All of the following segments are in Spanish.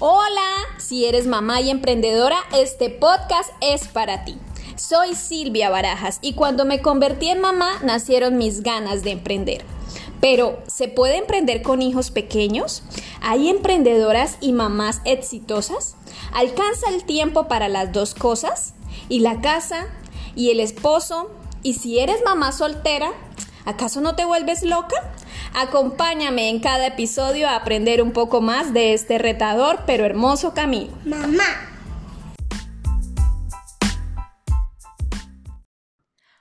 Hola, si eres mamá y emprendedora, este podcast es para ti. Soy Silvia Barajas y cuando me convertí en mamá nacieron mis ganas de emprender. Pero, ¿se puede emprender con hijos pequeños? ¿Hay emprendedoras y mamás exitosas? ¿Alcanza el tiempo para las dos cosas? ¿Y la casa? ¿Y el esposo? ¿Y si eres mamá soltera? ¿Acaso no te vuelves loca? Acompáñame en cada episodio a aprender un poco más de este retador pero hermoso camino. Mamá.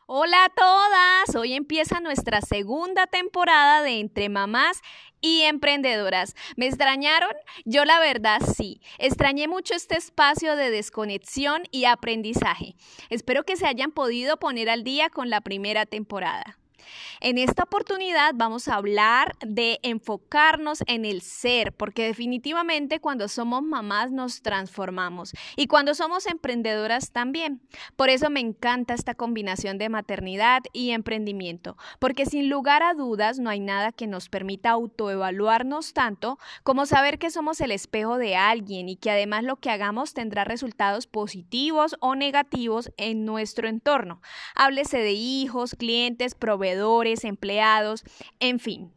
Hola a todas, hoy empieza nuestra segunda temporada de Entre Mamás y Emprendedoras. ¿Me extrañaron? Yo la verdad sí. Extrañé mucho este espacio de desconexión y aprendizaje. Espero que se hayan podido poner al día con la primera temporada. En esta oportunidad vamos a hablar de enfocarnos en el ser, porque definitivamente cuando somos mamás nos transformamos y cuando somos emprendedoras también. Por eso me encanta esta combinación de maternidad y emprendimiento, porque sin lugar a dudas no hay nada que nos permita autoevaluarnos tanto como saber que somos el espejo de alguien y que además lo que hagamos tendrá resultados positivos o negativos en nuestro entorno. Háblese de hijos, clientes, proveedores, empleados, en fin.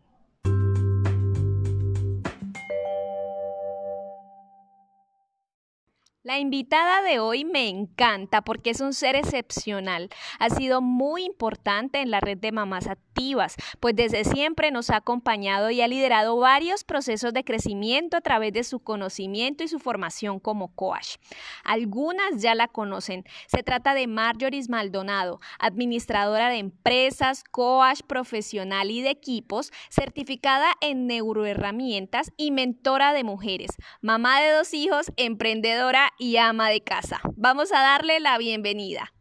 La invitada de hoy me encanta porque es un ser excepcional. Ha sido muy importante en la red de mamás activas, pues desde siempre nos ha acompañado y ha liderado varios procesos de crecimiento a través de su conocimiento y su formación como coach. Algunas ya la conocen. Se trata de Marjorie Maldonado, administradora de empresas, coach profesional y de equipos, certificada en neuroherramientas y mentora de mujeres, mamá de dos hijos, emprendedora y ama de casa. Vamos a darle la bienvenida.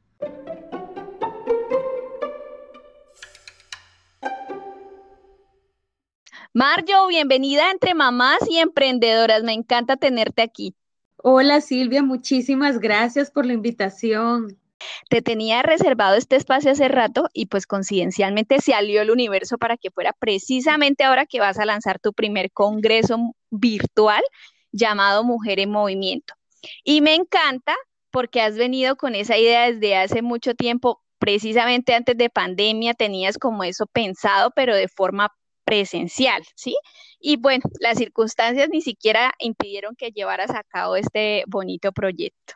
Marjo, bienvenida entre mamás y emprendedoras. Me encanta tenerte aquí. Hola Silvia, muchísimas gracias por la invitación. Te tenía reservado este espacio hace rato y pues coincidencialmente se alió el universo para que fuera precisamente ahora que vas a lanzar tu primer congreso virtual llamado Mujer en Movimiento. Y me encanta porque has venido con esa idea desde hace mucho tiempo, precisamente antes de pandemia tenías como eso pensado, pero de forma presencial, ¿sí? Y bueno, las circunstancias ni siquiera impidieron que llevaras a cabo este bonito proyecto.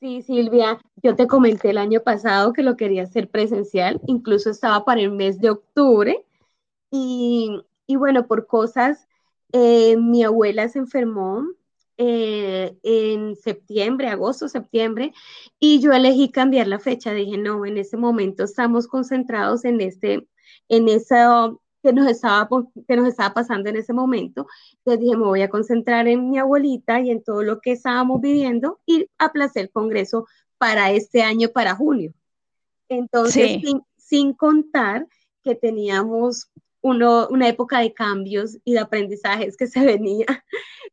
Sí, Silvia, yo te comenté el año pasado que lo quería hacer presencial, incluso estaba para el mes de octubre y, bueno, por cosas, eh, mi abuela se enfermó, eh, en septiembre, agosto, septiembre, y yo elegí cambiar la fecha. Dije, no, en ese momento estamos concentrados en este, en eso que nos estaba, que nos estaba pasando en ese momento. Entonces dije, me voy a concentrar en mi abuelita y en todo lo que estábamos viviendo y aplacé el congreso para este año, para junio. Entonces, sin, sin contar que teníamos uno, una época de cambios y de aprendizajes que se venía.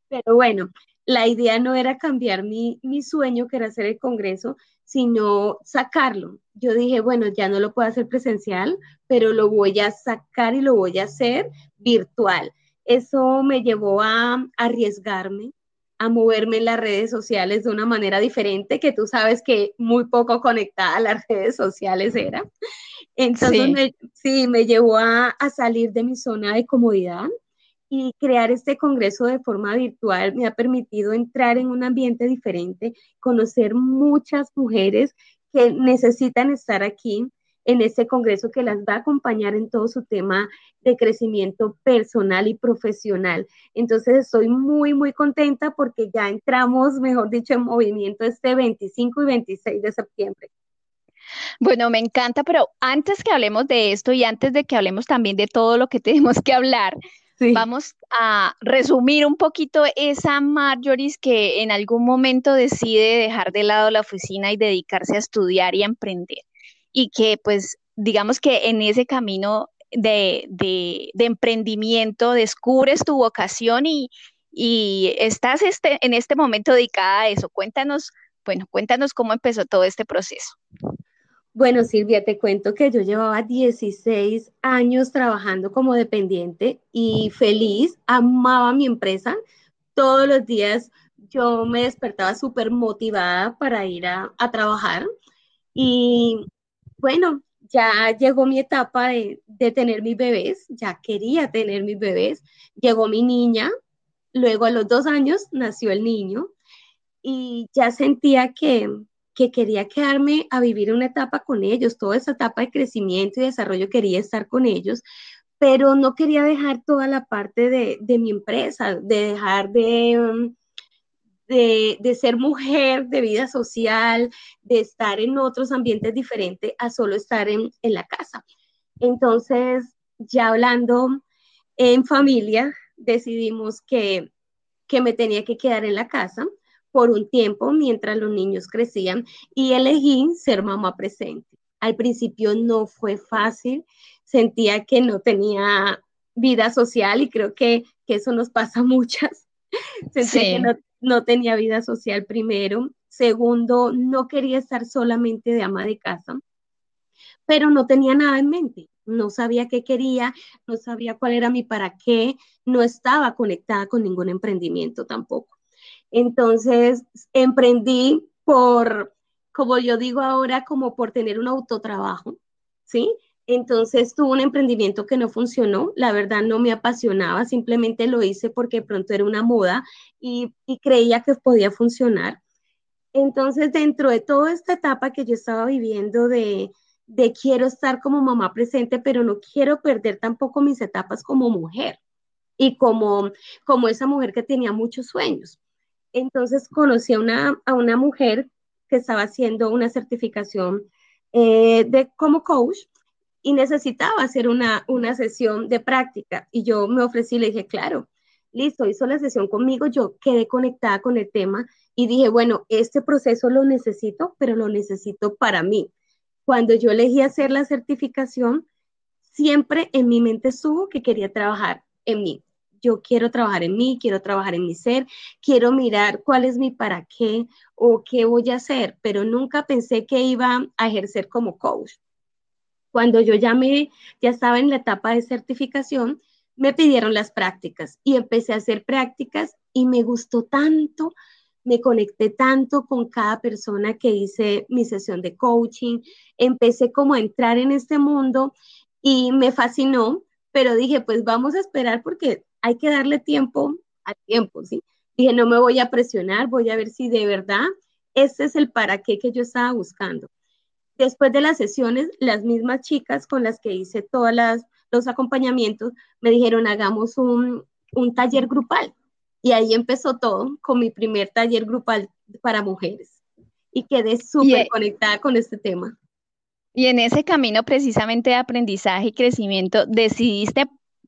Pero bueno, la idea no era cambiar mi, sueño, que era hacer el Congreso, sino sacarlo. Yo dije, bueno, ya no lo puedo hacer presencial, pero lo voy a sacar y lo voy a hacer virtual. Eso me llevó a arriesgarme, a moverme en las redes sociales de una manera diferente, que tú sabes que muy poco conectada a las redes sociales era. Entonces, sí, me, llevó a, a salir de mi zona de comodidad, y crear este congreso de forma virtual me ha permitido entrar en un ambiente diferente, conocer muchas mujeres que necesitan estar aquí en este congreso que las va a acompañar en todo su tema de crecimiento personal y profesional. Entonces estoy muy, muy contenta porque ya entramos, mejor dicho, en movimiento este 25 y 26 de septiembre. Bueno, me encanta, pero antes que hablemos de esto y antes de que hablemos también de todo lo que tenemos que hablar, Vamos a resumir un poquito esa Marjorie que en algún momento decide dejar de lado la oficina y dedicarse a estudiar y a emprender. Y que pues digamos que en ese camino de, emprendimiento descubres tu vocación y, y estás este, en este momento dedicada a eso. Cuéntanos, bueno, cuéntanos cómo empezó todo este proceso. Bueno, Silvia, te cuento que yo llevaba 16 años trabajando como dependiente y feliz, amaba mi empresa, todos los días yo me despertaba súper motivada para ir a, a, trabajar. Y bueno, ya llegó mi etapa de, de, tener mis bebés, ya quería tener mis bebés, llegó mi niña, luego a los dos años nació el niño y ya sentía que, que quería quedarme a vivir una etapa con ellos, toda esa etapa de crecimiento y desarrollo quería estar con ellos, pero no quería dejar toda la parte de, de mi empresa, de dejar de, um, de, de, ser mujer, de vida social, de estar en otros ambientes diferentes a solo estar en, en la casa. Entonces, ya hablando en familia, decidimos que, que me tenía que quedar en la casa por un tiempo mientras los niños crecían y elegí ser mamá presente. Al principio no fue fácil, sentía que no tenía vida social y creo que, que eso nos pasa a muchas. Sentía sí. que no, no tenía vida social primero. Segundo, no quería estar solamente de ama de casa, pero no tenía nada en mente. No sabía qué quería, no sabía cuál era mi para qué, no estaba conectada con ningún emprendimiento tampoco. Entonces, emprendí por, como yo digo ahora, como por tener un autotrabajo, ¿sí? Entonces tuve un emprendimiento que no funcionó, la verdad no me apasionaba, simplemente lo hice porque pronto era una moda y, creía que podía funcionar. Entonces, dentro de toda esta etapa que yo estaba viviendo de quiero estar como mamá presente, pero no quiero perder tampoco mis etapas como mujer y como, como esa mujer que tenía muchos sueños. Entonces conocí a una, a una mujer que estaba haciendo una certificación eh, de, como coach y necesitaba hacer una, una sesión de práctica. Y yo me ofrecí, le dije, claro, listo, hizo la sesión conmigo, yo quedé conectada con el tema y dije, bueno, este proceso lo necesito, pero lo necesito para mí. Cuando yo elegí hacer la certificación, siempre en mi mente estuvo que quería trabajar en mí yo quiero trabajar en mí, quiero trabajar en mi ser, quiero mirar cuál es mi para qué o qué voy a hacer, pero nunca pensé que iba a ejercer como coach. Cuando yo ya me, ya estaba en la etapa de certificación, me pidieron las prácticas y empecé a hacer prácticas y me gustó tanto, me conecté tanto con cada persona que hice mi sesión de coaching, empecé como a entrar en este mundo y me fascinó, pero dije, pues vamos a esperar porque hay que darle tiempo al tiempo, ¿sí? Dije, no me voy a presionar, voy a ver si de verdad este es el para qué que yo estaba buscando. Después de las sesiones, las mismas chicas con las que hice todos los acompañamientos me dijeron, hagamos un, un taller grupal. Y ahí empezó todo con mi primer taller grupal para mujeres. Y quedé súper conectada con este tema. Y en ese camino precisamente de aprendizaje y crecimiento, decidiste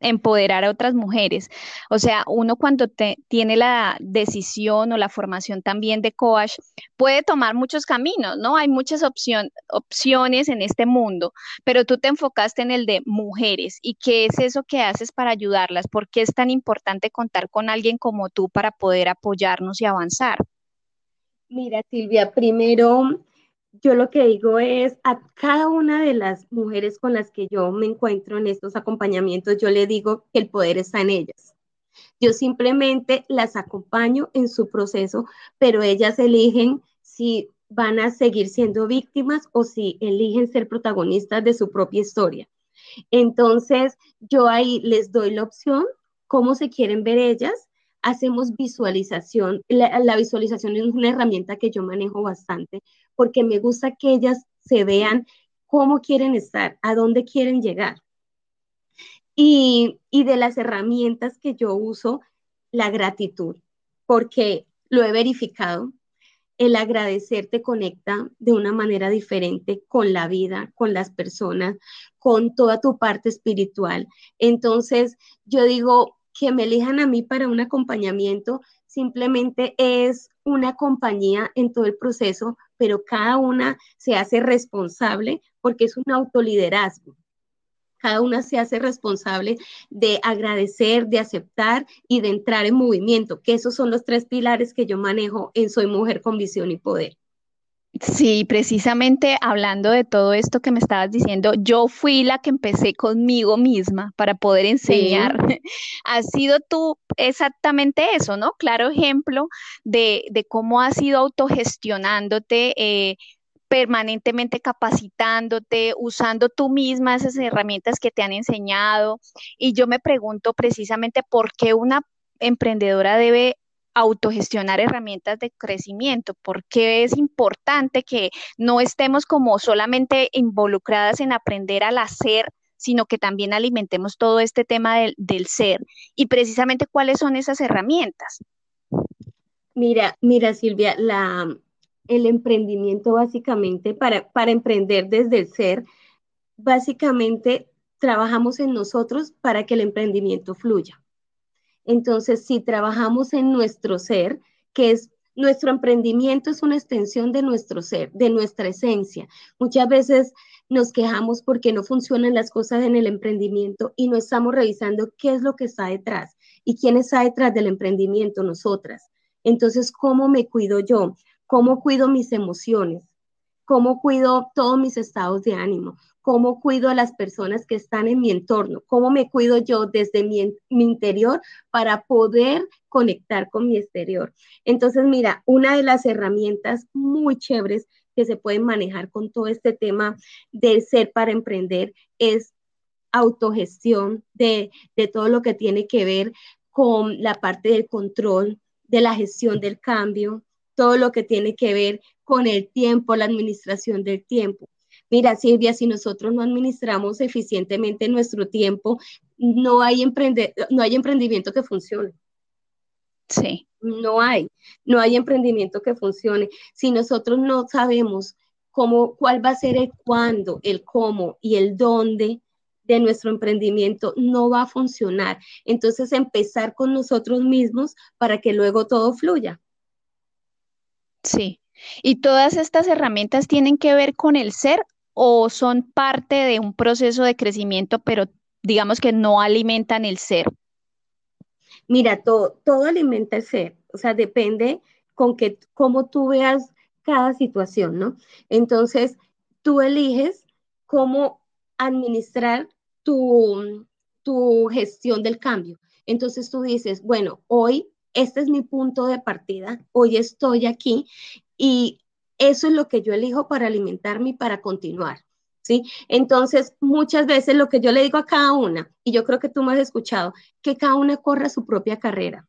empoderar a otras mujeres. O sea, uno cuando te, tiene la decisión o la formación también de coach, puede tomar muchos caminos, ¿no? Hay muchas opción, opciones en este mundo, pero tú te enfocaste en el de mujeres. ¿Y qué es eso que haces para ayudarlas? ¿Por qué es tan importante contar con alguien como tú para poder apoyarnos y avanzar? Mira, Silvia, primero yo lo que digo es a cada una de las mujeres con las que yo me encuentro en estos acompañamientos, yo le digo que el poder está en ellas. Yo simplemente las acompaño en su proceso, pero ellas eligen si van a seguir siendo víctimas o si eligen ser protagonistas de su propia historia. Entonces, yo ahí les doy la opción, cómo se quieren ver ellas, hacemos visualización. La, la, visualización es una herramienta que yo manejo bastante porque me gusta que ellas se vean cómo quieren estar, a dónde quieren llegar. Y, y de las herramientas que yo uso, la gratitud, porque lo he verificado, el agradecer te conecta de una manera diferente con la vida, con las personas, con toda tu parte espiritual. Entonces, yo digo que me elijan a mí para un acompañamiento, simplemente es una compañía en todo el proceso, pero cada una se hace responsable porque es un autoliderazgo. Cada una se hace responsable de agradecer, de aceptar y de entrar en movimiento, que esos son los tres pilares que yo manejo en Soy Mujer con Visión y Poder. Sí, precisamente hablando de todo esto que me estabas diciendo, yo fui la que empecé conmigo misma para poder enseñar. Has sido tú exactamente eso, ¿no? Claro ejemplo de, de cómo has ido autogestionándote, eh, permanentemente capacitándote, usando tú misma esas herramientas que te han enseñado. Y yo me pregunto precisamente por qué una emprendedora debe autogestionar herramientas de crecimiento, porque es importante que no estemos como solamente involucradas en aprender al hacer, sino que también alimentemos todo este tema del, del ser. Y precisamente cuáles son esas herramientas. Mira, mira Silvia, la, el emprendimiento básicamente, para, para emprender desde el ser, básicamente trabajamos en nosotros para que el emprendimiento fluya. Entonces, si trabajamos en nuestro ser, que es nuestro emprendimiento es una extensión de nuestro ser, de nuestra esencia. Muchas veces nos quejamos porque no funcionan las cosas en el emprendimiento y no estamos revisando qué es lo que está detrás y quién está detrás del emprendimiento, nosotras. Entonces, ¿cómo me cuido yo? ¿Cómo cuido mis emociones? ¿Cómo cuido todos mis estados de ánimo? Cómo cuido a las personas que están en mi entorno, cómo me cuido yo desde mi, interior para poder conectar con mi exterior. Entonces, mira, una de las herramientas muy chéveres que se pueden manejar con todo este tema del ser para emprender es autogestión de, de todo lo que tiene que ver con la parte del control, de la gestión del cambio, todo lo que tiene que ver con el tiempo, la administración del tiempo. Mira, Silvia, si nosotros no administramos eficientemente nuestro tiempo, no hay, no hay emprendimiento que funcione. Sí. No hay, no hay emprendimiento que funcione. Si nosotros no sabemos cómo, cuál va a ser el cuándo, el cómo y el dónde de nuestro emprendimiento, no va a funcionar. Entonces, empezar con nosotros mismos para que luego todo fluya. Sí. ¿Y todas estas herramientas tienen que ver con el ser o son parte de un proceso de crecimiento, pero digamos que no alimentan el ser? Mira, todo, todo alimenta el ser, o sea, depende con que, cómo tú veas cada situación, ¿no? Entonces, tú eliges cómo administrar tu, tu gestión del cambio. Entonces tú dices, bueno, hoy este es mi punto de partida, hoy estoy aquí y eso es lo que yo elijo para alimentarme y para continuar. ¿Sí? Entonces, muchas veces lo que yo le digo a cada una, y yo creo que tú me has escuchado, que cada una corra su propia carrera.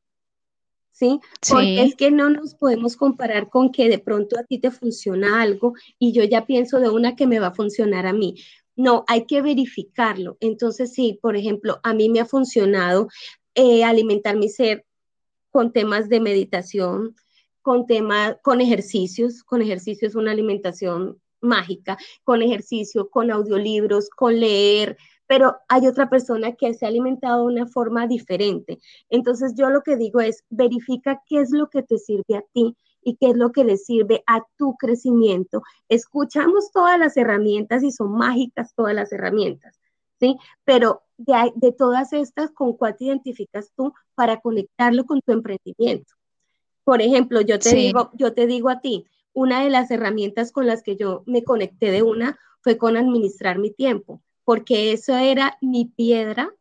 ¿Sí? Porque es que no nos podemos comparar con que de pronto a ti te funciona algo y yo ya pienso de una que me va a funcionar a mí. No, hay que verificarlo. Entonces, sí, por ejemplo, a mí me ha funcionado eh, alimentar mi ser con temas de meditación, con temas, con ejercicios, con ejercicios, una alimentación mágica, con ejercicio, con audiolibros, con leer, pero hay otra persona que se ha alimentado de una forma diferente. Entonces yo lo que digo es, verifica qué es lo que te sirve a ti y qué es lo que le sirve a tu crecimiento. Escuchamos todas las herramientas y son mágicas todas las herramientas, ¿sí? Pero de, de todas estas, ¿con cuál te identificas tú para conectarlo con tu emprendimiento? Por ejemplo, yo te digo, yo te digo a ti, una de las herramientas con las que yo me conecté de una fue con administrar mi tiempo, porque eso era mi piedra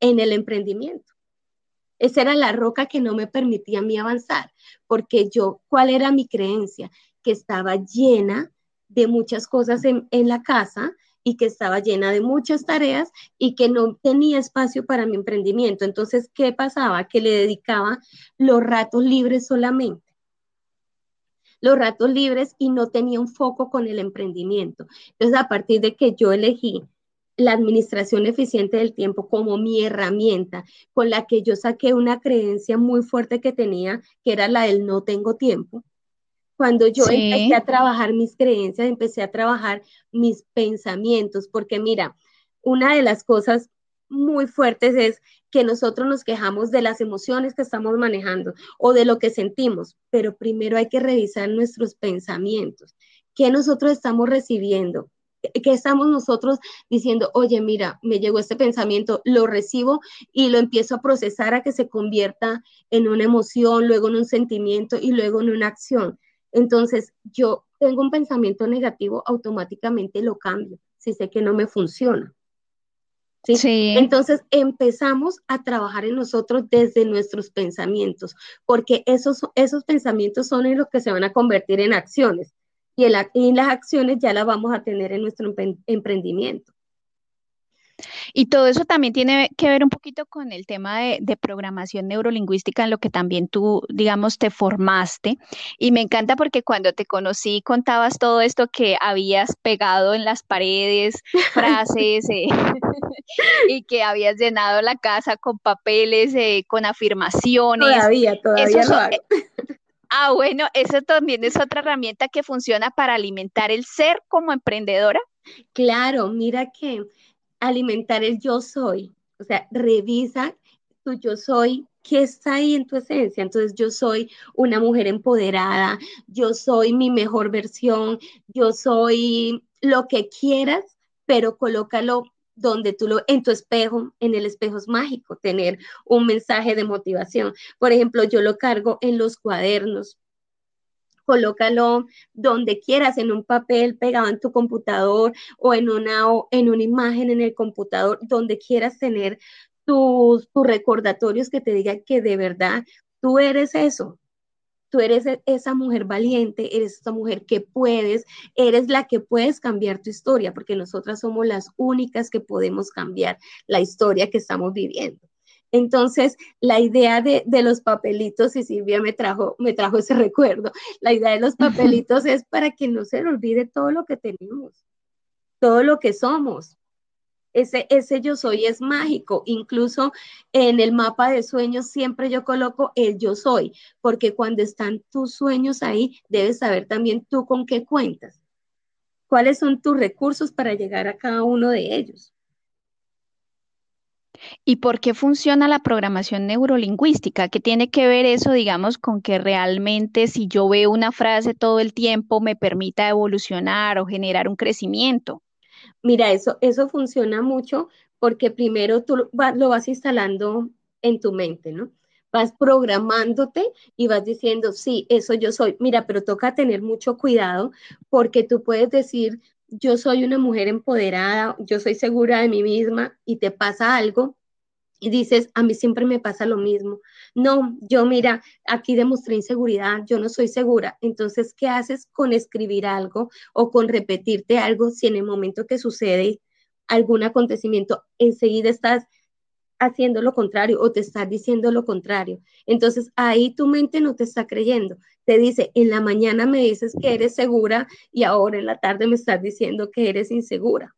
en el emprendimiento. Esa era la roca que no me permitía a mí avanzar, porque yo, ¿cuál era mi creencia? Que estaba llena de muchas cosas en, en la casa y que estaba llena de muchas tareas y que no tenía espacio para mi emprendimiento. Entonces, ¿qué pasaba? Que le dedicaba los ratos libres solamente. Los ratos libres y no tenía un foco con el emprendimiento. Entonces, a partir de que yo elegí la administración eficiente del tiempo como mi herramienta, con la que yo saqué una creencia muy fuerte que tenía, que era la del no tengo tiempo, cuando yo empecé a trabajar mis creencias, empecé a trabajar mis pensamientos, porque mira, una de las cosas muy fuertes es que nosotros nos quejamos de las emociones que estamos manejando o de lo que sentimos, pero primero hay que revisar nuestros pensamientos. ¿Qué nosotros estamos recibiendo? ¿Qué estamos nosotros diciendo? Oye, mira, me llegó este pensamiento, lo recibo y lo empiezo a procesar a que se convierta en una emoción, luego en un sentimiento y luego en una acción Entonces, yo tengo un pensamiento negativo, automáticamente lo cambio, si sé que no me funciona. ¿Sí? Entonces empezamos a trabajar en nosotros desde nuestros pensamientos, porque esos, esos pensamientos son en los que se van a convertir en acciones y, el, y las acciones ya las vamos a tener en nuestro emprendimiento. Y todo eso también tiene que ver un poquito con el tema de, programación neurolingüística en lo que también tú, digamos, te formaste. Y me encanta porque cuando te conocí contabas todo esto que habías pegado en las paredes, frases, eh, y que habías llenado la casa con papeles, eh, con afirmaciones. Todavía, todavía lo hago. Ah, bueno, eso también es otra herramienta que funciona para alimentar el ser como emprendedora. Claro, mira que alimentar el yo soy. O sea, revisa tu yo soy, qué está ahí en tu esencia. Entonces, yo soy una mujer empoderada, yo soy mi mejor versión, yo soy lo que quieras, pero colócalo donde tú lo, en tu espejo, en el espejo es mágico, tener un mensaje de motivación. Por ejemplo, yo lo cargo en los cuadernos, colócalo donde quieras, en un papel pegado en tu computador o en una, en una imagen en el computador, donde quieras tener tus, tus recordatorios que te digan que de verdad tú eres eso, tú eres e, esa mujer valiente, eres esa mujer que puedes, eres la que puedes cambiar tu historia, porque nosotras somos las únicas que podemos cambiar la historia que estamos viviendo. Entonces, la idea de, los papelitos, y Silvia me trajo, me trajo ese recuerdo, la idea de los papelitos es para que no se le olvide todo lo que tenemos, todo lo que somos. Ese, ese yo soy es mágico. Incluso en el mapa de sueños siempre yo coloco el yo soy, porque cuando están tus sueños ahí, debes saber también tú con qué cuentas. ¿Cuáles son tus recursos para llegar a cada uno de ellos? ¿Y por qué funciona la programación neurolingüística? ¿Qué tiene que ver eso, digamos, con que realmente si yo veo una frase todo el tiempo me permita evolucionar o generar un crecimiento? Mira, eso, eso funciona mucho porque primero tú lo vas instalando en tu mente, ¿no? Vas programándote y vas diciendo, sí, eso yo soy. Mira, pero toca tener mucho cuidado porque tú puedes decir, yo soy una mujer empoderada, yo soy segura de mí misma y te pasa algo y dices, a mí siempre me pasa lo mismo. No, yo mira, aquí demostré inseguridad, yo no soy segura. Entonces, ¿qué haces con escribir algo o con repetirte algo si en el momento que sucede algún acontecimiento, enseguida estás haciendo lo contrario o te estás diciendo lo contrario? Entonces, ahí tu mente no te está creyendo. Te dice, en la mañana me dices que eres segura y ahora en la tarde me estás diciendo que eres insegura.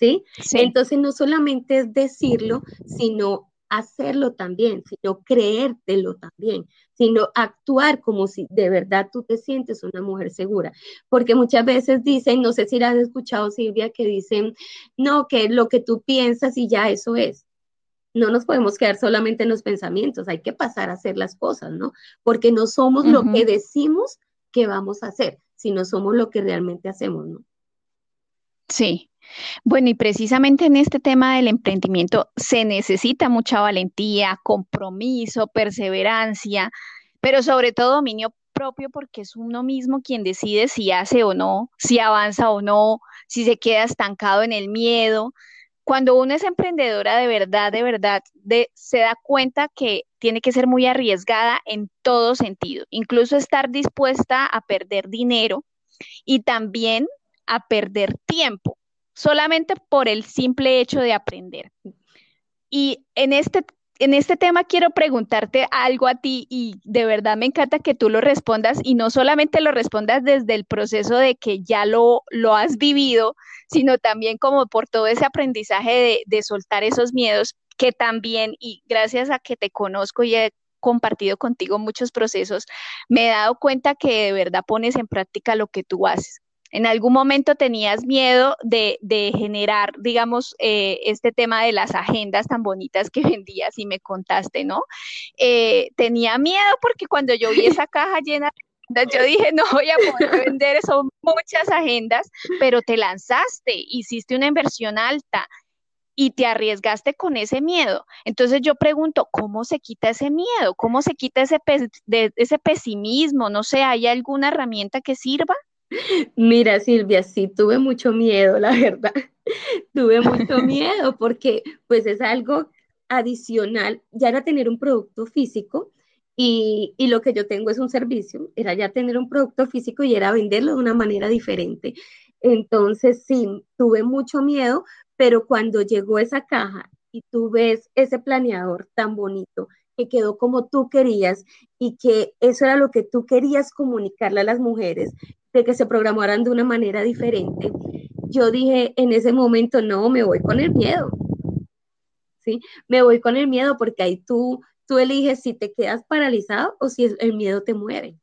¿sí? Entonces no solamente es decirlo, sino hacerlo también, sino creértelo también, sino actuar como si de verdad tú te sientes una mujer segura. Porque muchas veces dicen, no sé si la has escuchado Silvia, que dicen, no, que lo que tú piensas y ya eso es. No nos podemos quedar solamente en los pensamientos, hay que pasar a hacer las cosas, ¿no? Porque no somos lo que decimos que vamos a hacer, sino somos lo que realmente hacemos, ¿no? Sí, bueno, y precisamente en este tema del emprendimiento se necesita mucha valentía, compromiso, perseverancia, pero sobre todo dominio propio porque es uno mismo quien decide si hace o no, si avanza o no, si se queda estancado en el miedo. Cuando uno es emprendedora de verdad, de verdad, se da cuenta que tiene que ser muy arriesgada en todo sentido, incluso estar dispuesta a perder dinero y también a perder tiempo solamente por el simple hecho de aprender. Y en este, en este tema quiero preguntarte algo a ti y de verdad me encanta que tú lo respondas y no solamente lo respondas desde el proceso de que ya lo, lo has vivido, sino también como por todo ese aprendizaje de, de soltar esos miedos que también, y gracias a que te conozco y he compartido contigo muchos procesos, me he dado cuenta que de verdad pones en práctica lo que tú haces. En algún momento tenías miedo de, generar, digamos, eh, este tema de las agendas tan bonitas que vendías y me contaste, ¿no? Eh, tenía miedo porque cuando yo vi esa caja llena de agendas, yo dije, no voy a poder vender, son muchas agendas, pero te lanzaste, hiciste una inversión alta y te arriesgaste con ese miedo. Entonces yo pregunto, ¿cómo se quita ese miedo? ¿Cómo se quita ese, ese pesimismo? No sé, ¿hay alguna herramienta que sirva? Mira, Silvia, sí, tuve mucho miedo, la verdad. tuve mucho miedo porque pues es algo adicional, ya era tener un producto físico y, y, lo que yo tengo es un servicio, era ya tener un producto físico y era venderlo de una manera diferente. Entonces, sí, tuve mucho miedo, pero cuando llegó esa caja y tú ves ese planeador tan bonito que quedó como tú querías y que eso era lo que tú querías comunicarle a las mujeres, de que se programaran de una manera diferente, yo dije en ese momento, no, me voy con el miedo. ¿Sí? Me voy con el miedo porque ahí tú, tú eliges si te quedas paralizado o si el miedo te mueve.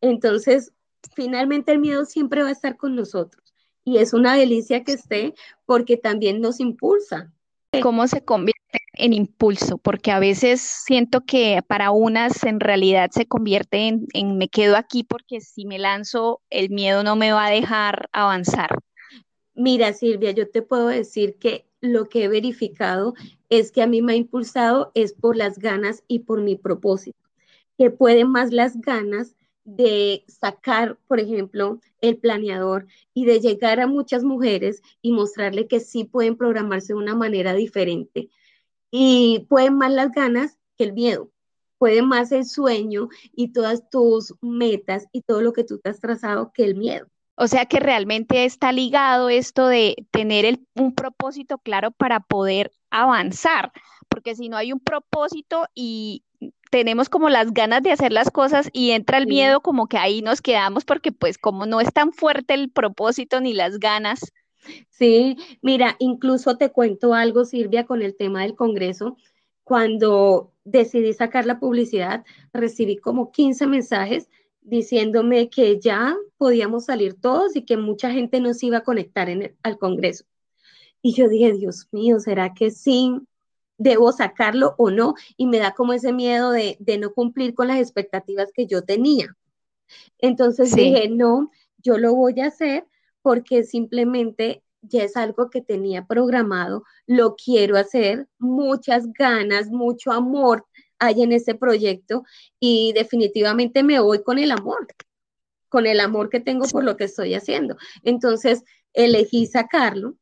Entonces, finalmente el miedo siempre va a estar con nosotros y es una delicia que esté porque también nos impulsa. ¿Cómo se convierte en impulso? Porque a veces siento que para unas en realidad se convierte en, me quedo aquí porque si me lanzo el miedo no me va a dejar avanzar. Mira, Silvia, yo te puedo decir que lo que he verificado es que a mí me ha impulsado es por las ganas y por mi propósito, que pueden más las ganas de sacar, por ejemplo, el planeador y de llegar a muchas mujeres y mostrarle que sí pueden programarse de una manera diferente. Y pueden más las ganas que el miedo, puede más el sueño y todas tus metas y todo lo que tú te has trazado que el miedo. O sea que realmente está ligado esto de tener un propósito claro para poder avanzar, porque si no hay un propósito y, tenemos como las ganas de hacer las cosas y entra el miedo como que ahí nos quedamos porque pues como no es tan fuerte el propósito ni las ganas. Sí, mira, incluso te cuento algo, Silvia, con el tema del Congreso. Cuando decidí sacar la publicidad, recibí como 15 mensajes diciéndome que ya podíamos salir todos y que mucha gente nos iba a conectar en al Congreso. Y yo dije, Dios mío, ¿será que sí? Debo sacarlo o no, y me da como ese miedo de, no cumplir con las expectativas que yo tenía. Entonces dije, no, yo lo voy a hacer porque simplemente ya es algo que tenía programado, lo quiero hacer, muchas ganas, mucho amor hay en ese proyecto y definitivamente me voy con el amor, con el amor que tengo por lo que estoy haciendo. Entonces elegí sacarlo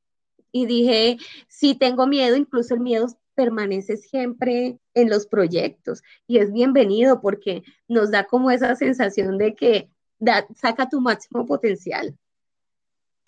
y dije, sí tengo miedo, incluso el miedo permanece siempre en los proyectos y es bienvenido porque nos da como esa sensación de que saca tu máximo potencial.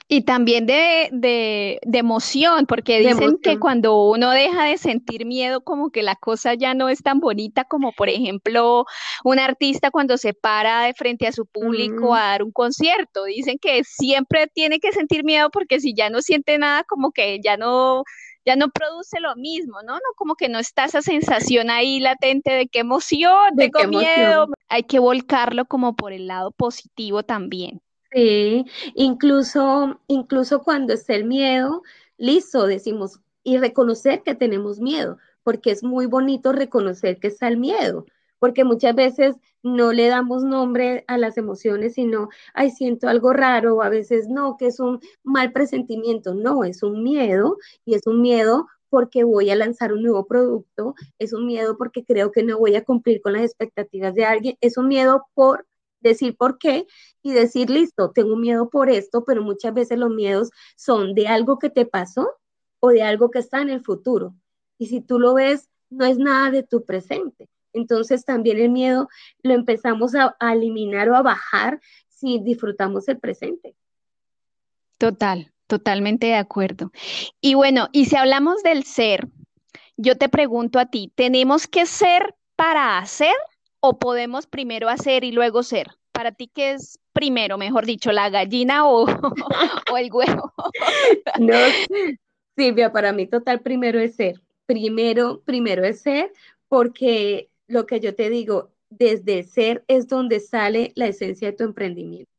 Y también de, de, emoción, porque dicen que cuando uno deja de sentir miedo, como que la cosa ya no es tan bonita como, por ejemplo, un artista cuando se para de frente a su público a dar un concierto. Dicen que siempre tiene que sentir miedo porque si ya no siente nada, como que ya no ya no produce lo mismo, ¿no? No como que no está esa sensación ahí latente de qué emoción, de tengo miedo. Hay que volcarlo como por el lado positivo también. Sí, incluso, incluso cuando está el miedo, listo, decimos, y reconocer que tenemos miedo, porque es muy bonito reconocer que está el miedo porque muchas veces no le damos nombre a las emociones, sino, ay, siento algo raro, o a veces no, que es un mal presentimiento, no, es un miedo y es un miedo porque voy a lanzar un nuevo producto, es un miedo porque creo que no voy a cumplir con las expectativas de alguien, es un miedo por decir por qué y decir, listo, tengo miedo por esto, pero muchas veces los miedos son de algo que te pasó o de algo que está en el futuro. Y si tú lo ves, no es nada de tu presente. Entonces también el miedo lo empezamos a, eliminar o a bajar si disfrutamos el presente. Total, totalmente de acuerdo. Y bueno, y si hablamos del ser, yo te pregunto a ti, ¿tenemos que ser para hacer o podemos primero hacer y luego ser? Para ti, ¿qué es primero, mejor dicho, la gallina o, o el huevo? no, Silvia, para mí total primero es ser. Primero, primero es ser porque lo que yo te digo, desde ser es donde sale la esencia de tu emprendimiento.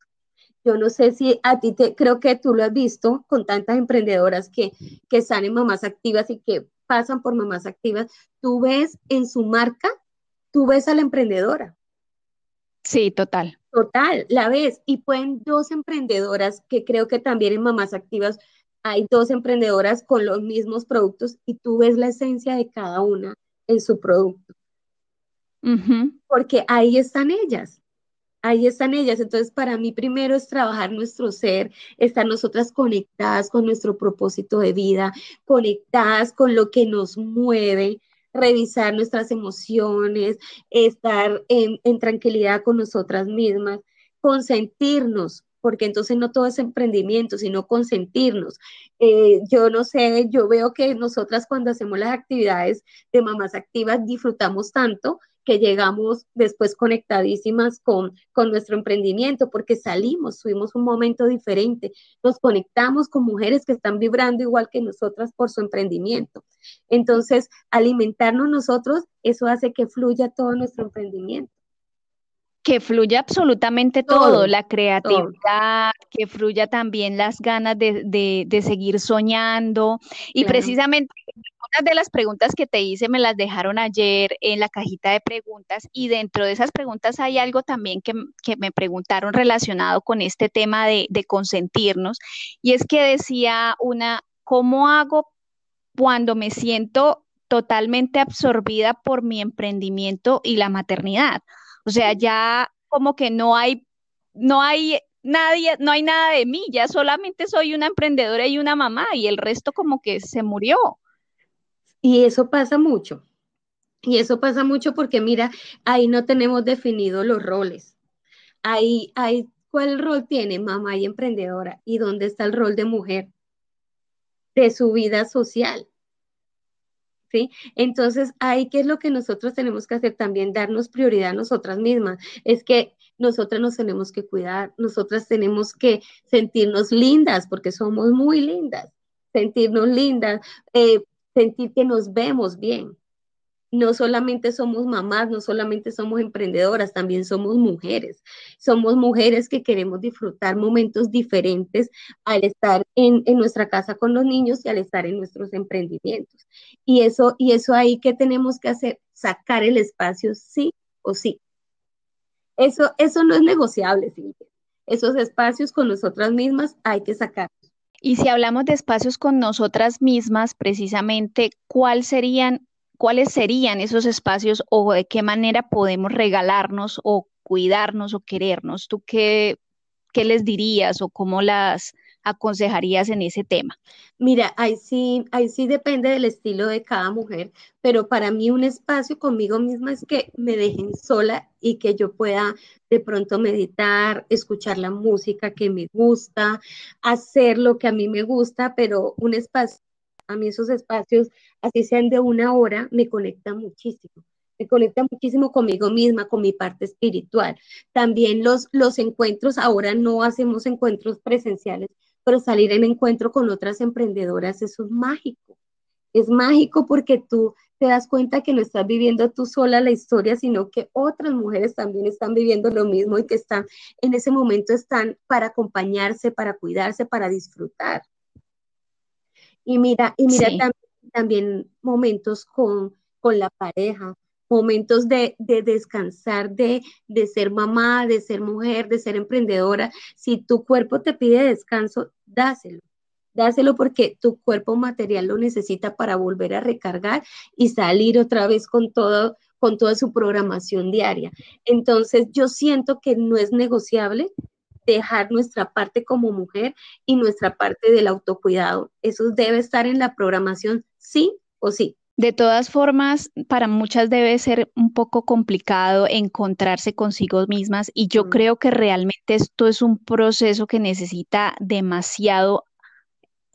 Yo no sé si a ti te, creo que tú lo has visto con tantas emprendedoras que, que están en mamás activas y que pasan por mamás activas. Tú ves en su marca, tú ves a la emprendedora. Sí, total. Total, la ves. Y pueden dos emprendedoras que creo que también en mamás activas hay dos emprendedoras con los mismos productos y tú ves la esencia de cada una en su producto. Porque ahí están ellas, ahí están ellas. Entonces, para mí primero es trabajar nuestro ser, estar nosotras conectadas con nuestro propósito de vida, conectadas con lo que nos mueve, revisar nuestras emociones, estar en, tranquilidad con nosotras mismas, consentirnos, porque entonces no todo es emprendimiento, sino consentirnos. Eh, yo no sé, yo veo que nosotras cuando hacemos las actividades de mamás activas disfrutamos tanto que llegamos después conectadísimas con, con nuestro emprendimiento, porque salimos, tuvimos un momento diferente, nos conectamos con mujeres que están vibrando igual que nosotras por su emprendimiento. Entonces, alimentarnos nosotros, eso hace que fluya todo nuestro emprendimiento que fluya absolutamente todo, la creatividad, que fluya también las ganas de, seguir soñando. Y precisamente de las preguntas que te hice me las dejaron ayer en la cajita de preguntas y dentro de esas preguntas hay algo también que, me preguntaron relacionado con este tema de, de consentirnos y es que decía una, ¿cómo hago cuando me siento totalmente absorbida por mi emprendimiento y la maternidad? O sea, ya como que no hay, no hay nadie, no hay nada de mí, ya solamente soy una emprendedora y una mamá y el resto como que se murió. Y eso pasa mucho. Y eso pasa mucho porque mira, ahí no tenemos definidos los roles. Ahí, ahí, ¿cuál rol tiene mamá y emprendedora? ¿Y dónde está el rol de mujer? De su vida social. Entonces, ahí, ¿qué es lo que nosotros tenemos que hacer? También darnos prioridad a nosotras mismas. Es que nosotras nos tenemos que cuidar, nosotras tenemos que sentirnos lindas, porque somos muy lindas, sentirnos lindas, eh, sentir que nos vemos bien no solamente somos mamás, no solamente somos emprendedoras, también somos mujeres. Somos mujeres que queremos disfrutar momentos diferentes al estar en, nuestra casa con los niños y al estar en nuestros emprendimientos. Y eso, y eso ahí que tenemos que hacer, sacar el espacio sí o sí. Eso, eso no es negociable, Silvia. Esos espacios con nosotras mismas hay que sacarlos. Y si hablamos de espacios con nosotras mismas, precisamente, ¿cuál serían ¿cuáles serían esos espacios o de qué manera podemos regalarnos o cuidarnos o querernos? ¿Tú qué, qué les dirías o cómo las aconsejarías en ese tema? Mira, ahí sí, ahí sí depende del estilo de cada mujer, pero para mí un espacio conmigo misma es que me dejen sola y que yo pueda de pronto meditar, escuchar la música que me gusta, hacer lo que a mí me gusta, pero un espacio a mí esos espacios, así sean de una hora, me conectan muchísimo. Me conecta muchísimo conmigo misma, con mi parte espiritual. También los, los encuentros, ahora no hacemos encuentros presenciales, pero salir en encuentro con otras emprendedoras, eso es mágico. Es mágico porque tú te das cuenta que no estás viviendo tú sola la historia, sino que otras mujeres también están viviendo lo mismo y que están en ese momento están para acompañarse, para cuidarse, para disfrutar. Y mira, y mira también, momentos con, con la pareja, momentos de, descansar, de, de, ser mamá, de ser mujer, de ser emprendedora. Si tu cuerpo te pide descanso, dáselo. Dáselo porque tu cuerpo material lo necesita para volver a recargar y salir otra vez con todo, con toda su programación diaria. Entonces, yo siento que no es negociable dejar nuestra parte como mujer y nuestra parte del autocuidado. Eso debe estar en la programación, sí o sí. De todas formas, para muchas debe ser un poco complicado encontrarse consigo mismas y yo mm. creo que realmente esto es un proceso que necesita demasiado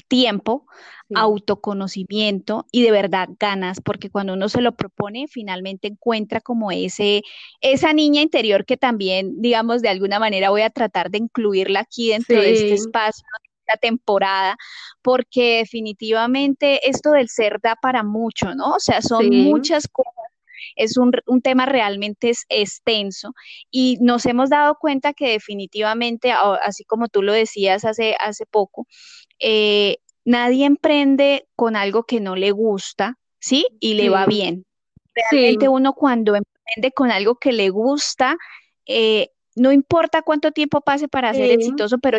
tiempo, autoconocimiento y de verdad ganas, porque cuando uno se lo propone, finalmente encuentra como ese, esa niña interior que también, digamos, de alguna manera voy a tratar de incluirla aquí dentro de este espacio, esta temporada, porque definitivamente esto del ser da para mucho, ¿no? O sea, son muchas cosas es un, tema realmente extenso y nos hemos dado cuenta que definitivamente, así como tú lo decías hace, hace poco, eh, nadie emprende con algo que no le gusta, ¿sí? Y le va bien. Realmente uno cuando emprende con algo que le gusta, eh, no importa cuánto tiempo pase para ser exitoso, pero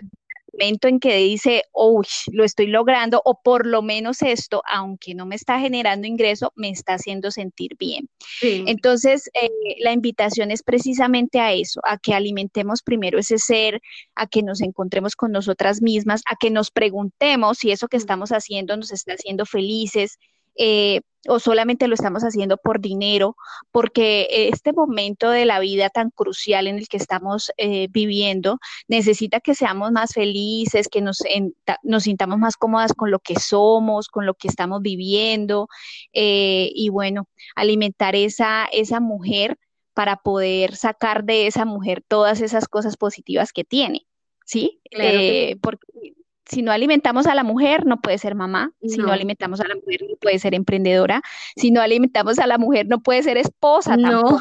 momento en que dice, oh, lo estoy logrando, o por lo menos esto, aunque no me está generando ingreso, me está haciendo sentir bien. Entonces, eh, la invitación es precisamente a eso, a que alimentemos primero ese ser, a que nos encontremos con nosotras mismas, a que nos preguntemos si eso que estamos haciendo nos está haciendo felices, eh, o solamente lo estamos haciendo por dinero, porque este momento de la vida tan crucial en el que estamos eh, viviendo necesita que seamos más felices, que nos, nos, sintamos más cómodas con lo que somos, con lo que estamos viviendo, eh, y bueno, alimentar esa, esa mujer para poder sacar de esa mujer todas esas cosas positivas que tiene. ¿Sí? porque si no alimentamos a la mujer, no puede ser mamá. Si no alimentamos a la mujer, no puede ser emprendedora. Si no alimentamos a la mujer, no puede ser esposa. No,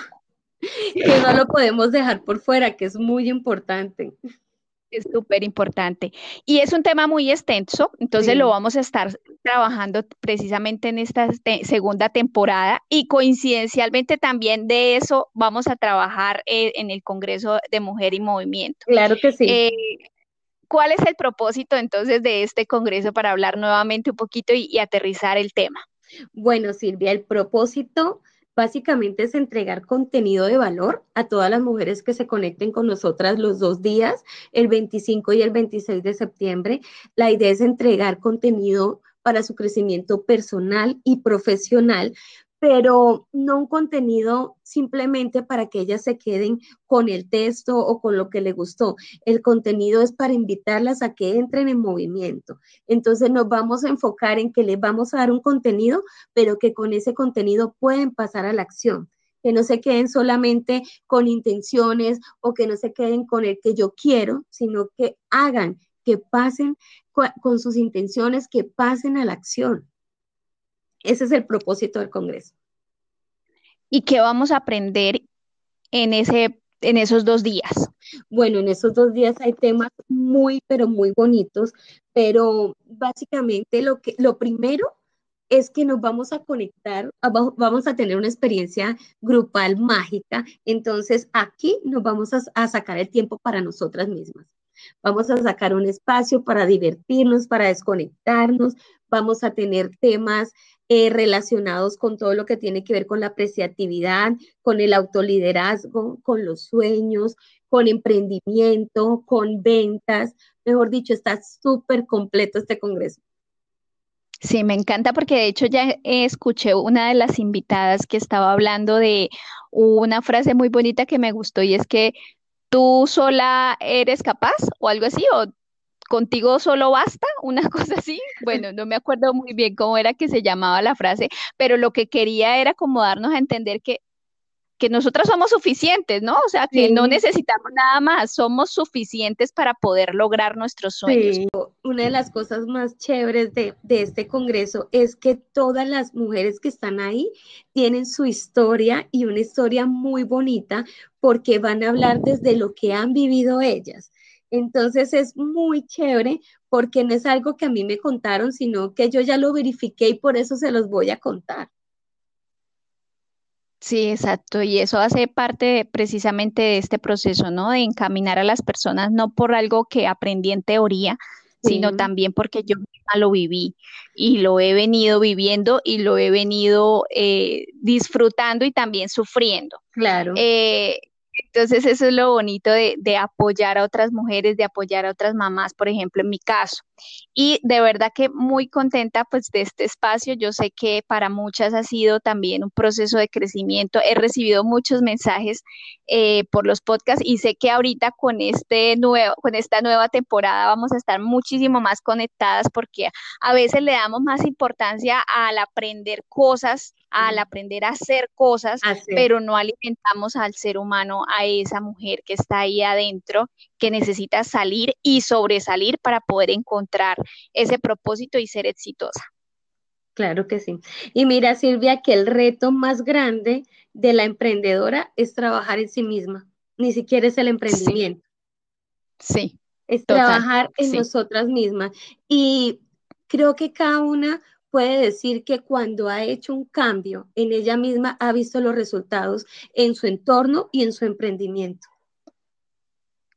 que no lo podemos dejar por fuera, que es muy importante. Es súper importante. Y es un tema muy extenso, entonces lo vamos a estar trabajando precisamente en esta segunda temporada y coincidencialmente también de eso vamos a trabajar eh, en el Congreso de Mujer y Movimiento. Claro que sí. Eh, ¿Cuál es el propósito entonces de este congreso para hablar nuevamente un poquito y, aterrizar el tema? Bueno, Silvia, el propósito básicamente es entregar contenido de valor a todas las mujeres que se conecten con nosotras los dos días, el 25 y el 26 de septiembre. La idea es entregar contenido para su crecimiento personal y profesional, pero no un contenido simplemente para que ellas se queden con el texto o con lo que le gustó. El contenido es para invitarlas a que entren en movimiento. Entonces nos vamos a enfocar en que les vamos a dar un contenido, pero que con ese contenido pueden pasar a la acción que no se queden solamente con intenciones o que no se queden con el que yo quiero, sino que hagan, que pasen con sus intenciones, que pasen a la acción. Ese es el propósito del Congreso. ¿Y qué vamos a aprender en, ese, en esos dos días? Bueno, en esos dos días hay temas muy, pero muy bonitos, pero básicamente lo, que, lo primero es que nos vamos a conectar, vamos a tener una experiencia grupal mágica, entonces aquí nos vamos a, a sacar el tiempo para nosotras mismas. Vamos a sacar un espacio para divertirnos, para desconectarnos, vamos a tener temas eh, relacionados con todo lo que tiene que ver con la apreciatividad, con el autoliderazgo, con los sueños, con emprendimiento, con ventas. Mejor dicho, está súper completo este congreso. Sí, me encanta porque de hecho ya escuché una de las invitadas que estaba hablando de una frase muy bonita que me gustó y es que tú sola eres capaz o algo así, o contigo solo basta, una cosa así. Bueno, no me acuerdo muy bien cómo era que se llamaba la frase, pero lo que quería era como darnos a entender que que nosotras somos suficientes, ¿no? O sea, que no necesitamos nada más, somos suficientes para poder lograr nuestros sueños. Sí. Una de las cosas más chéveres de, de, este congreso es que todas las mujeres que están ahí tienen su historia y una historia muy bonita porque van a hablar desde lo que han vivido ellas. Entonces es muy chévere porque no es algo que a mí me contaron, sino que yo ya lo verifiqué y por eso se los voy a contar. Sí, exacto. Y eso hace parte precisamente de este proceso, ¿no? De encaminar a las personas no por algo que aprendí en teoría, sino también porque yo misma lo viví y lo he venido viviendo y lo he venido eh, disfrutando y también sufriendo. Claro. Eh, entonces eso es lo bonito de, apoyar a otras mujeres, de apoyar a otras mamás, por ejemplo, en mi caso. Y de verdad que muy contenta pues de este espacio. Yo sé que para muchas ha sido también un proceso de crecimiento. He recibido muchos mensajes eh, por los podcasts y sé que ahorita con, este nuevo, con esta nueva temporada vamos a estar muchísimo más conectadas porque a veces le damos más importancia al aprender cosas al aprender a hacer cosas, pero no alimentamos al ser humano, a esa mujer que está ahí adentro, que necesita salir y sobresalir para poder encontrar ese propósito y ser exitosa. Claro que sí. Y mira, Silvia, que el reto más grande de la emprendedora es trabajar en sí misma, ni siquiera es el emprendimiento. Sí. es trabajar en nosotras mismas. Y creo que cada una puede decir que cuando ha hecho un cambio en ella misma ha visto los resultados en su entorno y en su emprendimiento.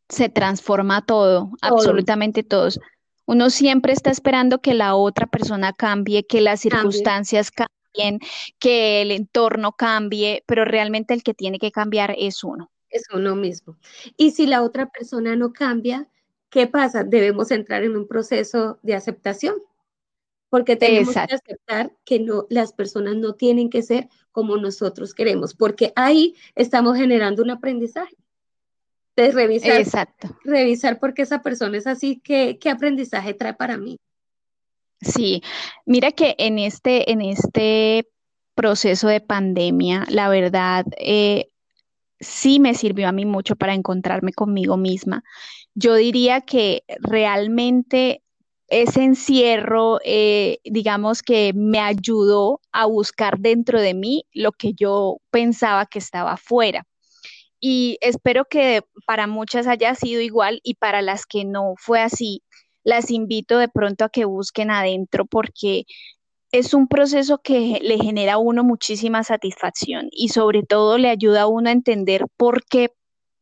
Se transforma todo, absolutamente todos. Uno siempre está esperando que la otra persona cambie, que las circunstancias cambien, que el entorno cambie, pero realmente el que tiene que cambiar es uno. Es uno mismo. Y si la otra persona no cambia, ¿qué pasa? Debemos entrar en un proceso de aceptación, porque tenemos que aceptar que no, las personas no tienen que ser como nosotros queremos, porque ahí estamos generando un aprendizaje. De revisar, Exacto. revisar por qué esa persona es así, qué, qué aprendizaje trae para mí. Sí, mira que en este, en este proceso de pandemia, la verdad, eh, sí me sirvió a mí mucho para encontrarme conmigo misma. Yo diría que realmente ese encierro, eh, digamos que me ayudó a buscar dentro de mí lo que yo pensaba que estaba afuera. Y espero que para muchas haya sido igual y para las que no fue así, las invito de pronto a que busquen adentro porque es un proceso que le genera a uno muchísima satisfacción y sobre todo le ayuda a uno a entender por qué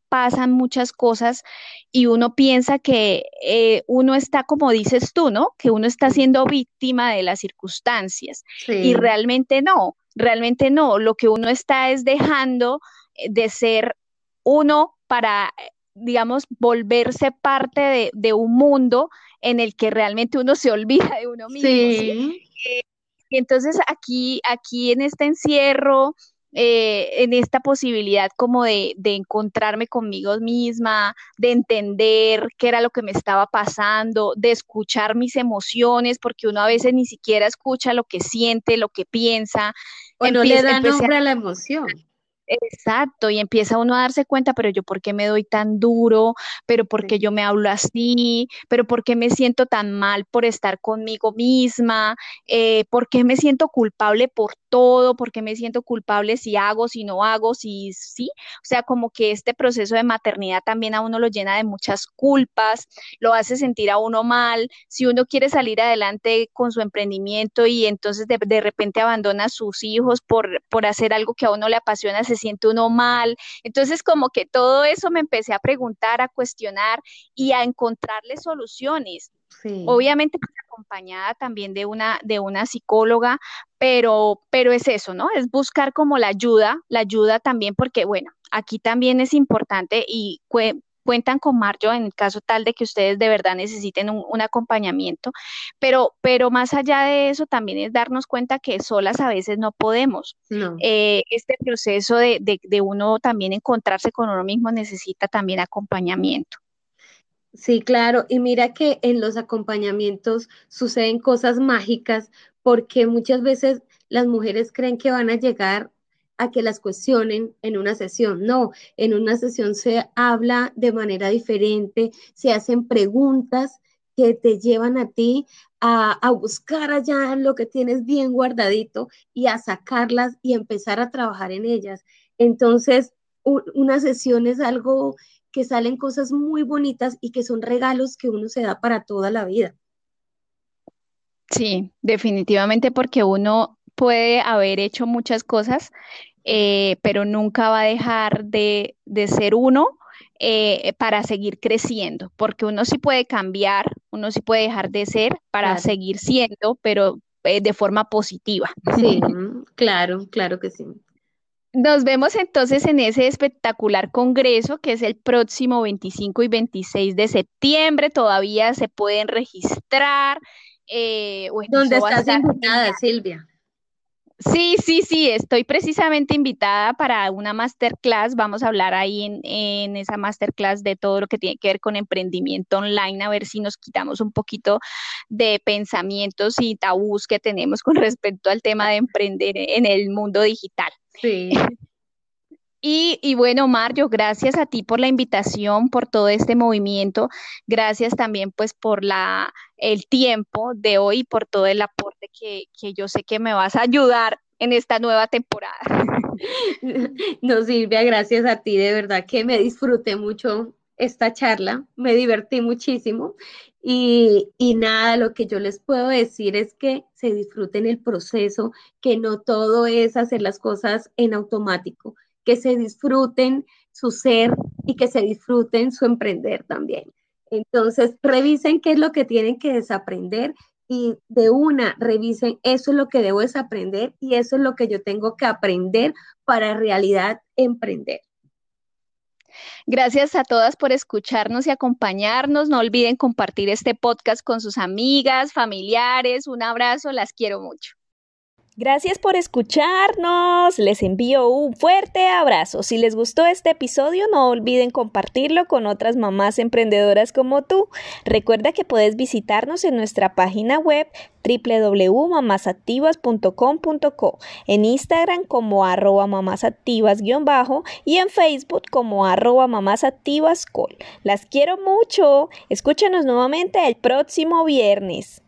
pasan muchas cosas y uno piensa que eh, uno está, como dices tú, ¿no? Que uno está siendo víctima de las circunstancias y realmente no, realmente no. Lo que uno está es dejando eh, de ser uno para, digamos, volverse parte de, un mundo en el que realmente uno se olvida de uno mismo. ¿sí? Eh, y entonces aquí, aquí en este encierro, eh, en esta posibilidad como de, de, encontrarme conmigo misma, de entender qué era lo que me estaba pasando, de escuchar mis emociones, porque uno a veces ni siquiera escucha lo que siente, lo que piensa. O no le da nombre a la emoción. Exacto, y empieza uno a darse cuenta, pero yo por qué me doy tan duro, pero por qué yo me hablo así, pero por qué me siento tan mal por estar conmigo misma, eh, por qué me siento culpable por todo, por qué me siento culpable si hago, si no hago, si sí. O sea, como que este proceso de maternidad también a uno lo llena de muchas culpas, lo hace sentir a uno mal. Si uno quiere salir adelante con su emprendimiento y entonces de, repente abandona a sus hijos por, por hacer algo que a uno le apasiona, se siente uno mal. Entonces, como que todo eso me empecé a preguntar, a cuestionar y a encontrarle soluciones. Obviamente pues, acompañada también de una, de una psicóloga, pero, pero es eso, ¿no? Es buscar como la ayuda, la ayuda también porque, bueno, aquí también es importante y cuentan con Marjo en el caso tal de que ustedes de verdad necesiten un, acompañamiento, pero, pero más allá de eso también es darnos cuenta que solas a veces no podemos. Eh, este proceso de, de uno también encontrarse con uno mismo necesita también acompañamiento. Sí, claro. Y mira que en los acompañamientos suceden cosas mágicas porque muchas veces las mujeres creen que van a llegar a que las cuestionen en una sesión. No, en una sesión se habla de manera diferente, se hacen preguntas que te llevan a ti a, buscar allá lo que tienes bien guardadito y a sacarlas y empezar a trabajar en ellas. Entonces, una sesión es algo que salen cosas muy bonitas y que son regalos que uno se da para toda la vida. Sí, definitivamente porque uno puede haber hecho muchas cosas eh, pero nunca va a dejar de, ser uno eh, para seguir creciendo, porque uno sí puede cambiar, uno sí puede dejar de ser para seguir siendo, pero eh, de forma positiva. Sí, claro, claro que sí. Nos vemos entonces en ese espectacular congreso que es el próximo 25 y 26 de septiembre. Todavía se pueden registrar. ¿Dónde estás invitada, Silvia? Sí, sí, sí, estoy precisamente invitada para una masterclass. Vamos a hablar ahí en, esa masterclass de todo lo que tiene que ver con emprendimiento online, a ver si nos quitamos un poquito de pensamientos y tabús que tenemos con respecto al tema de emprender en el mundo digital. Sí. Y, y, bueno, Mario, gracias a ti por la invitación, por todo este movimiento. Gracias también pues por la, el tiempo de hoy, por todo el aporte que, que yo sé que me vas a ayudar en esta nueva temporada. No, Silvia, gracias a ti, de verdad que me disfruté mucho esta charla, me divertí muchísimo y, nada, lo que yo les puedo decir es que se disfruten el proceso, que no todo es hacer las cosas en automático, que se disfruten su ser y que se disfruten su emprender también. Entonces, revisen qué es lo que tienen que desaprender y de una revisen, eso es lo que debo desaprender y eso es lo que yo tengo que aprender para realidad emprender. Gracias a todas por escucharnos y acompañarnos. No olviden compartir este podcast con sus amigas, familiares. Un abrazo, las quiero mucho. Gracias por escucharnos. Les envío un fuerte abrazo. Si les gustó este episodio, no olviden compartirlo con otras mamás emprendedoras como tú. Recuerda que puedes visitarnos en nuestra página web www.mamasactivas.com.co, en Instagram como arroba mamasactivas-bajo y en Facebook como arroba mamasactivascol. Las quiero mucho. Escúchanos nuevamente el próximo viernes.